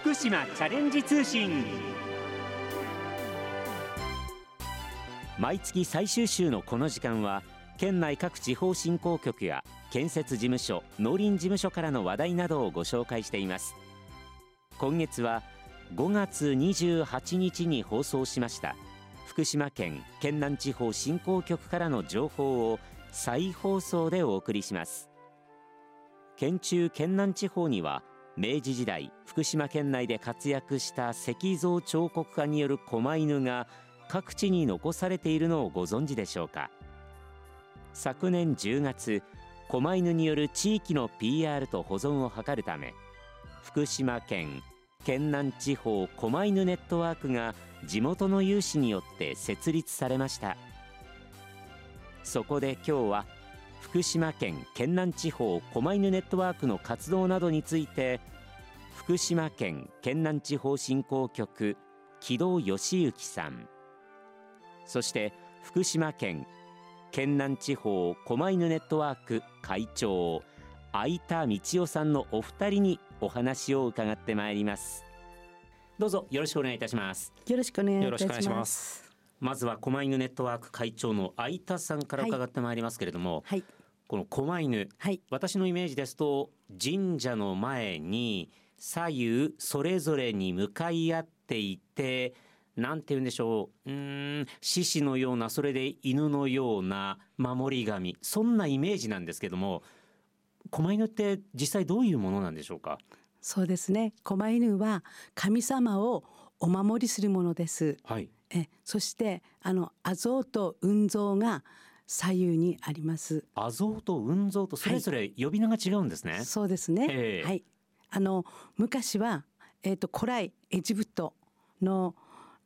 福島チャレンジ通信。毎月最終週のこの時間は県内各地方振興局や建設事務所農林事務所からの話題などをご紹介しています。今月は5月28日に放送しました福島県県南地方振興局からの情報を再放送でお送りします。県中県南地方には明治時代福島県内で活躍した石像彫刻家による狛犬が各地に残されているのをご存知でしょうか？昨年10月狛犬による地域の PR と保存を図るため福島県県南地方狛犬ネットワークが地元の有志によって設立されました。そこで今日は福島県県南地方狛犬ネットワークの活動などについて福島県県南地方振興局木戸義行さん。そして福島県県南地方狛犬ネットワーク会長相田道夫さんのお二人にお話を伺ってまいります。どうぞよろしくお願いいたします。よろしくお願いいたします。まずは狛犬ネットワーク会長の相田さんから伺ってまいりますけれども、はい。この狛犬はい。私のイメージですと神社の前に左右それぞれに向かい合っていてなんて言うんでしょう。うーん獅子のようなそれで犬のような守り神。そんなイメージなんですけども狛犬って実際どういうものなんでしょうか？そうですね。狛犬は神様をお守りするものです。はい。えそしてあの阿蔵と雲蔵が左右にあります。阿蔵と雲蔵とそれぞれ呼び名が違うんですね、そうですね、ええ。はいあの昔はえっ、と古来エジプトの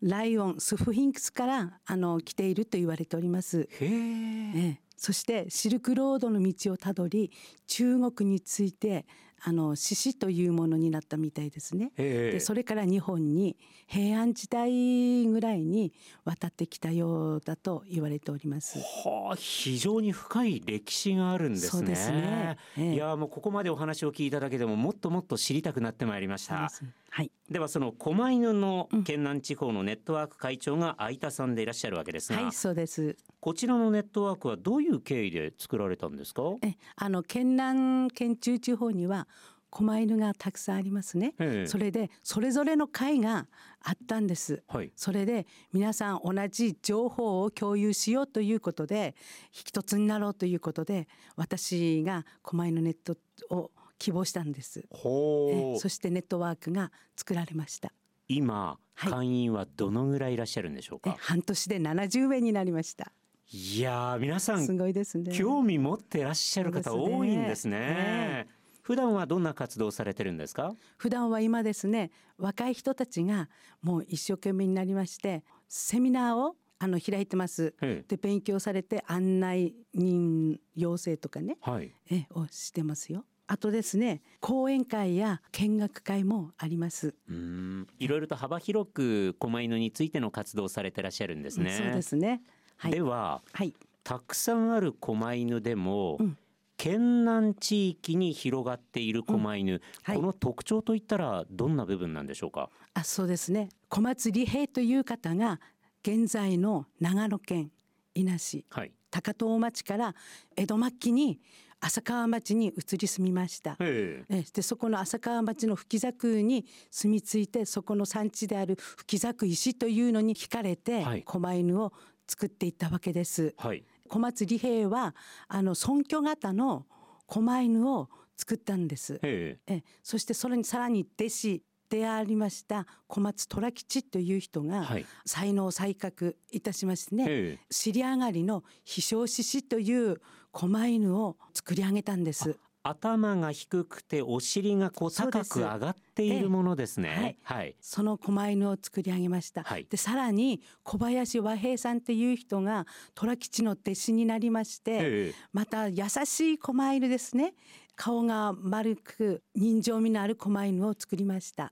ライオンスフィンクスからあの来ていると言われております。へえええ、そしてシルクロードの道をたどり中国についてあの獅子というものになったみたいですね。でそれから日本に平安時代ぐらいに渡ってきたようだと言われております。はあ、非常に深い歴史があるんですね。すねええいやもうここまでお話を聞いただけでももっともっと知りたくなってまいりました。はい、ではその狛犬の県南地方のネットワーク会長が相田さんでいらっしゃるわけですが、はい、そうです。こちらのネットワークはどういう経緯で作られたんですか？え、あの県南県中地方には狛犬がたくさんありますね。ええそれでそれぞれの会があったんです。はい。それで皆さん同じ情報を共有しようということで一つになろうということで私が狛犬ネットを希望したんです。えそしてネットワークが作られました。今はい会員はどのぐらいいらっしゃるんでしょうえか。半年で70名になりました。いやー皆さすんごいですね。興味持ってらっしゃる方多いんですね。え普段はどんな活動をされてるんですか？普段は今ですね若い人たちがもう一生懸命になりましてセミナーをあの開いてます。ええで勉強されて案内人養成とかねはい。えをしてますよ。あとですね講演会や見学会もあります。うーんいろいろと幅広く狛犬についての活動をされてらっしゃるんですね。そうですね。はい。でははい。たくさんある狛犬でも、うん県南地域に広がっている狛犬、はいこの特徴といったらどんな部分なんでしょうか？あそうですね小松利平という方が現在の長野県伊那市はい。高遠町から江戸末期に浅川町に移り住みました。ええでそこの浅川町の吹作に住み着いてそこの産地である吹作石というのに惹かれてはい狛犬を作っていったわけです。はい。小松利平はあの尊居型の狛犬を作ったんです。ええそしてそれにさらに弟子でありました小松虎吉という人がはい才能を採覚いたしましてね、ええ尻上がりの飛翔獅子という狛犬を作り上げたんです。頭が低くてお尻がこう高く上がっているものですね。えはい。その狛犬を作り上げました。はいでさらに小林和平さんという人が虎吉の弟子になりまして、ええまた優しい狛犬ですね顔が丸く人情味のある狛犬を作りました。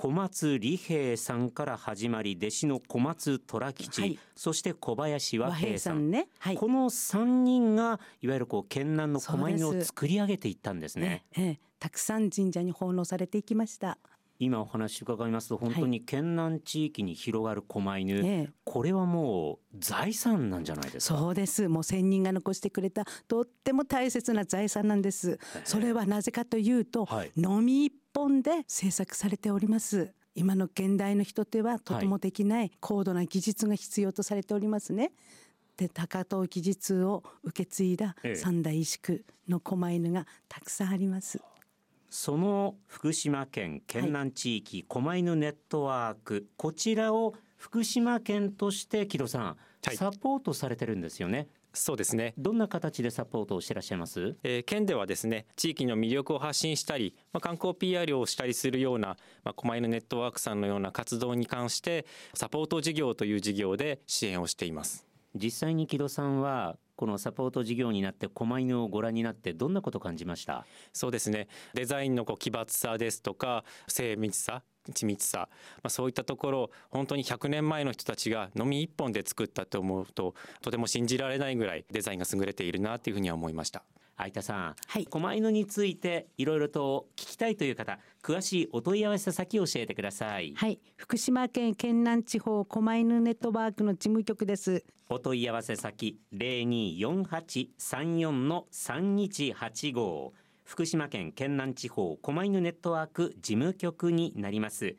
小松利平さんから始まり弟子の小松虎吉、はい。そして小林和和平平さんね。はい。この三人がいわゆるこう県南の狛犬を作り上げていったんですね。ええ、たくさん神社に奉納されていきました。今お話伺いますと本当に県南地域に広がる狛犬、はい、これはもう財産なんじゃないですか？そうです。もう先人が残してくれたとっても大切な財産なんです。それはなぜかというと、はい、のみ一本で制作されております。今の現代の人ではとてもできない高度な技術が必要とされておりますね、で高遠技術を受け継いだ三大石工の狛犬がたくさんあります。その福島県県南地域狛犬ネットワーク、こちらを福島県として木戸さん、はい、サポートされてるんですよね。そうですね。どんな形でサポートをしてらっしゃいます、えー、県ではですね地域の魅力を発信したり、まあ、観光 PR をしたりするような、まあ、狛犬ネットワークさんのような活動に関してサポート事業という事業で支援をしています。実際に木戸さんはこのサポート事業になって狛犬をご覧になってどんなこと感じました？そうですね。デザインのこう奇抜さですとか精密さ緻密さ、まあ、そういったところ本当に100年前の人たちがのみ一本で作ったと思うととても信じられないぐらいデザインが優れているなというふうには思いました。相田さん、はい、狛犬についていろいろと聞きたいという方詳しいお問い合わせ先を教えてください。はい。福島県県南地方狛犬ネットワークの事務局です。お問い合わせ先零二四八三四の三一八五福島県県南地方狛犬ネットワーク事務局になります。や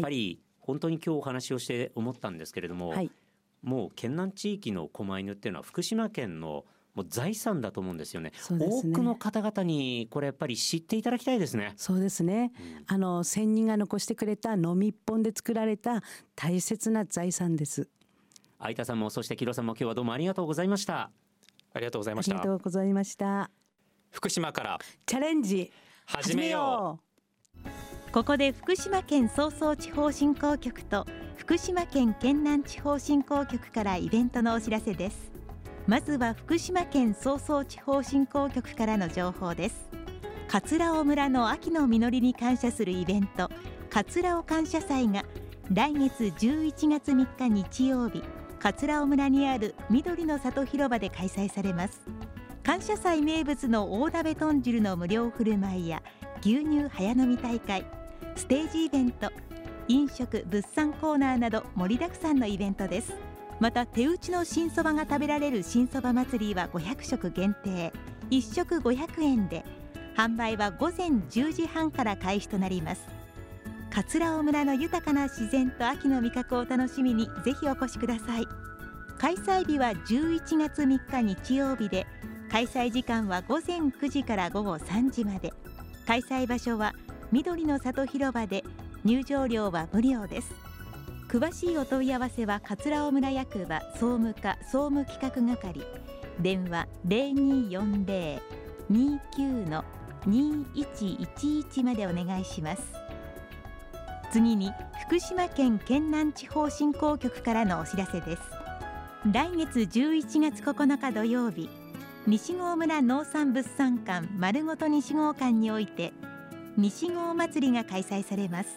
っぱり本当に今日お話をして思ったんですけれども、はい、もう県南地域の狛犬っていうのは福島県のもう財産だと思うんですよね、ね、多くの方々にこれやっぱり知っていただきたいですね。そうですね、うん、あの先人が残してくれたのみ一本で作られた大切な財産です。相田さんもそして木戸さんも今日はどうもありがとうございました。ありがとうございました。ありがとうございました福島から。チャレンジ。始めよう。ここで福島県総総地方振興局と福島県県南地方振興局からイベントのお知らせです。まずは福島県総総地方振興局からの情報です。桂尾村の秋の実りに感謝するイベント桂尾感謝祭が来月11月3日日曜日桂尾村にある緑の里広場で開催されます感謝祭名物の大鍋豚汁の無料振る舞いや牛乳早飲み大会ステージイベント飲食物産コーナーなど盛りだくさんのイベントです。また手打ちの新そばが食べられる新そば祭りは500食限定1食500円で販売は午前10時半から開始となります。桂尾村の豊かな自然と秋の味覚を楽しみにぜひお越しください。開催日は11月3日日曜日で開催時間は午前9時から午後3時まで。開催場所は緑の里広場で入場料は無料です。詳しいお問い合わせは桂尾村役場総務課総務企画係。電話0240-29の2111までお願いします。次に福島県県南地方振興局からのお知らせです。来月11月9日土曜日西郷村農産物産館丸ごと西郷館において西郷祭りが開催されます。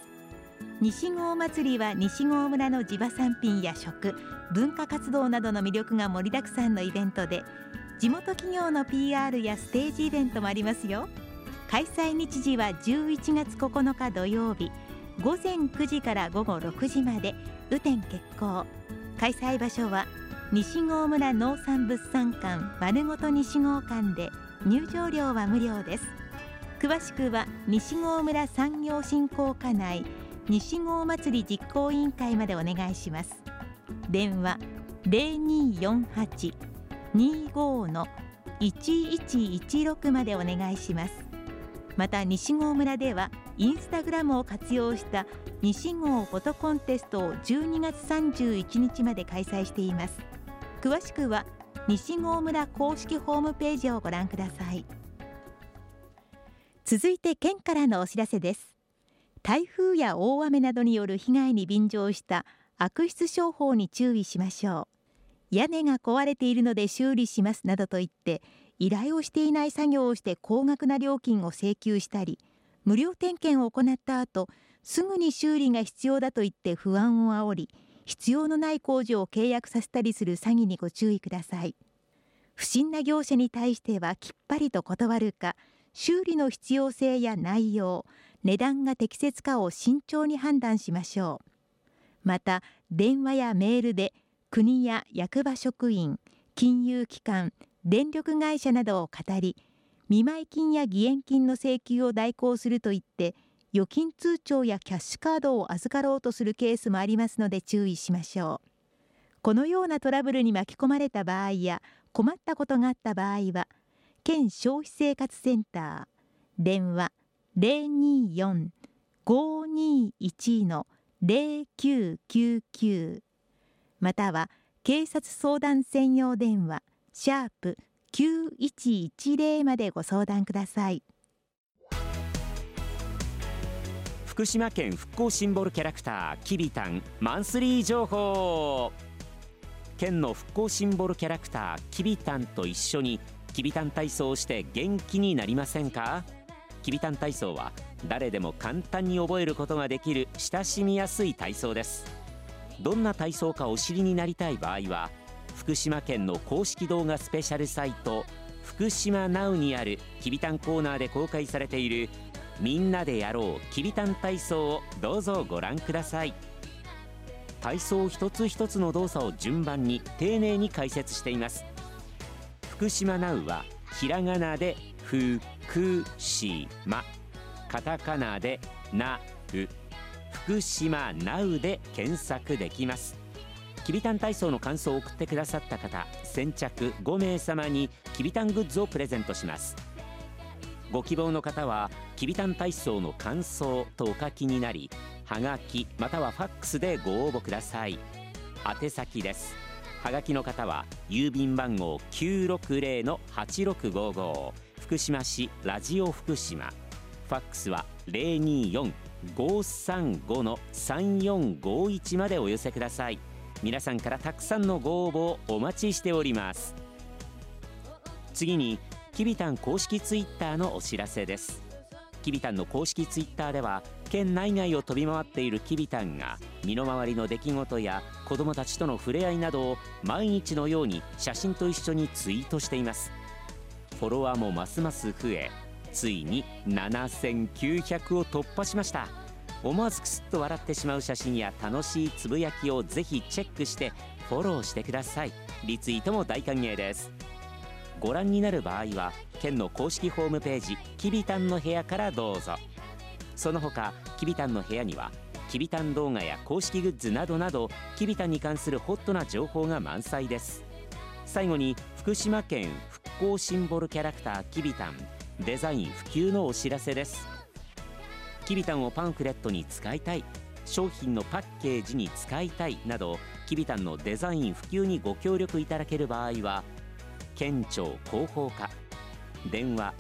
西郷祭りは西郷村の地場産品や食文化活動などの魅力が盛りだくさんのイベントで地元企業の PR やステージイベントもありますよ。開催日時は11月9日土曜日午前9時から午後6時まで雨天決行。開催場所は西郷村農産物産館丸ごと西郷館で入場料は無料です。詳しくは西郷村産業振興課内西郷祭り実行委員会までお願いします。電話0248-25の1116までお願いします。また西郷村ではインスタグラムを活用した西郷フォトコンテストを12月31日まで開催しています。詳しくは西郷村公式ホームページをご覧ください。続いて県からのお知らせです。台風や大雨などによる被害に便乗した悪質商法に注意しましょう。屋根が壊れているので修理しますなどと言って依頼をしていない作業をして高額な料金を請求したり無料点検を行った後すぐに修理が必要だと言って不安を煽り必要のない工事を契約させたりする詐欺にご注意ください。不審な業者に対してはきっぱりと断るか修理の必要性や内容値段が適切かを慎重に判断しましょう。また電話やメールで国や役場職員金融機関電力会社などを語り見舞金や義援金の請求を代行すると言って預金通帳やキャッシュカードを預かろうとするケースもあります。ので注意しましょうこのようなトラブルに巻き込まれた場合や困ったことがあった場合は県消費生活センター電話024-521-0999または警察相談専用電話シャープ9110までご相談ください福島県復興シンボルキャラクターきびたんマンスリー情報。県の復興シンボルキャラクターきびたんと一緒にきびたん体操をして元気になりませんか？きびたん体操は誰でも簡単に覚えることができる親しみやすい体操です。どんな体操かお知りになりたい場合は福島県の公式動画スペシャルサイト福島ナウにあるきびたんコーナーで公開されているみんなでやろうきびたん体操をどうぞご覧ください。体操一つ一つの動作を順番に丁寧に解説しています。福島ナウはひらがなでふくしま。カタカナでなう。福島ナウで検索できます。きびたん体操の感想を送ってくださった方先着5名様にきびたんグッズをプレゼントします。ご希望の方はきびたん体操の感想とお書きになりはがきまたはファックスでご応募ください。宛先です。はがきの方は郵便番号960-8655福島市ラジオ福島。ファックスは024-535-3451までお寄せください。皆さんからたくさんのご応募をお待ちしております。次にきびたん公式ツイッターのお知らせです。きびたんの公式ツイッターでは県内外を飛び回っているきびたんが身の回りの出来事や子どもたちとの触れ合いなどを毎日のように写真と一緒にツイートしています。フォロワーもますます増えついに7900を突破しました。思わずくすっと笑ってしまう写真や楽しいつぶやきをぜひチェックしてフォローしてください。リツイートも大歓迎です。ご覧になる場合は県の公式ホームページきびたんの部屋からどうぞ。その他きびたんの部屋にはきびたん動画や公式グッズなどなどきびたんに関するホットな情報が満載です。最後に福島県復興シンボルキャラクターきびたんデザイン普及のお知らせです。きびたんをパンフレットに使いたい商品のパッケージに使いたいなどきびたんのデザイン普及にご協力いただける場合は県庁広報課。電話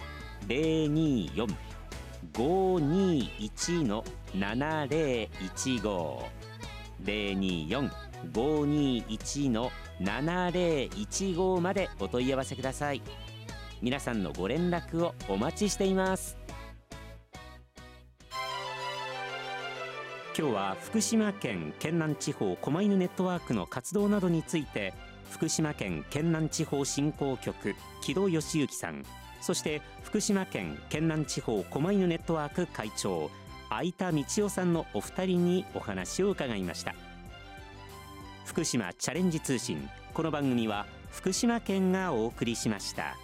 024-521の7015 024-521の7015までお問い合わせください。皆さんのご連絡をお待ちしています。今日は福島県県南地方狛犬ネットワークの活動などについて福島県県南地方振興局木戸義行さん。そして福島県県南地方狛犬ネットワーク会長相田道夫さんのお二人にお話を伺いました。福島チャレンジ通信。この番組は福島県がお送りしました。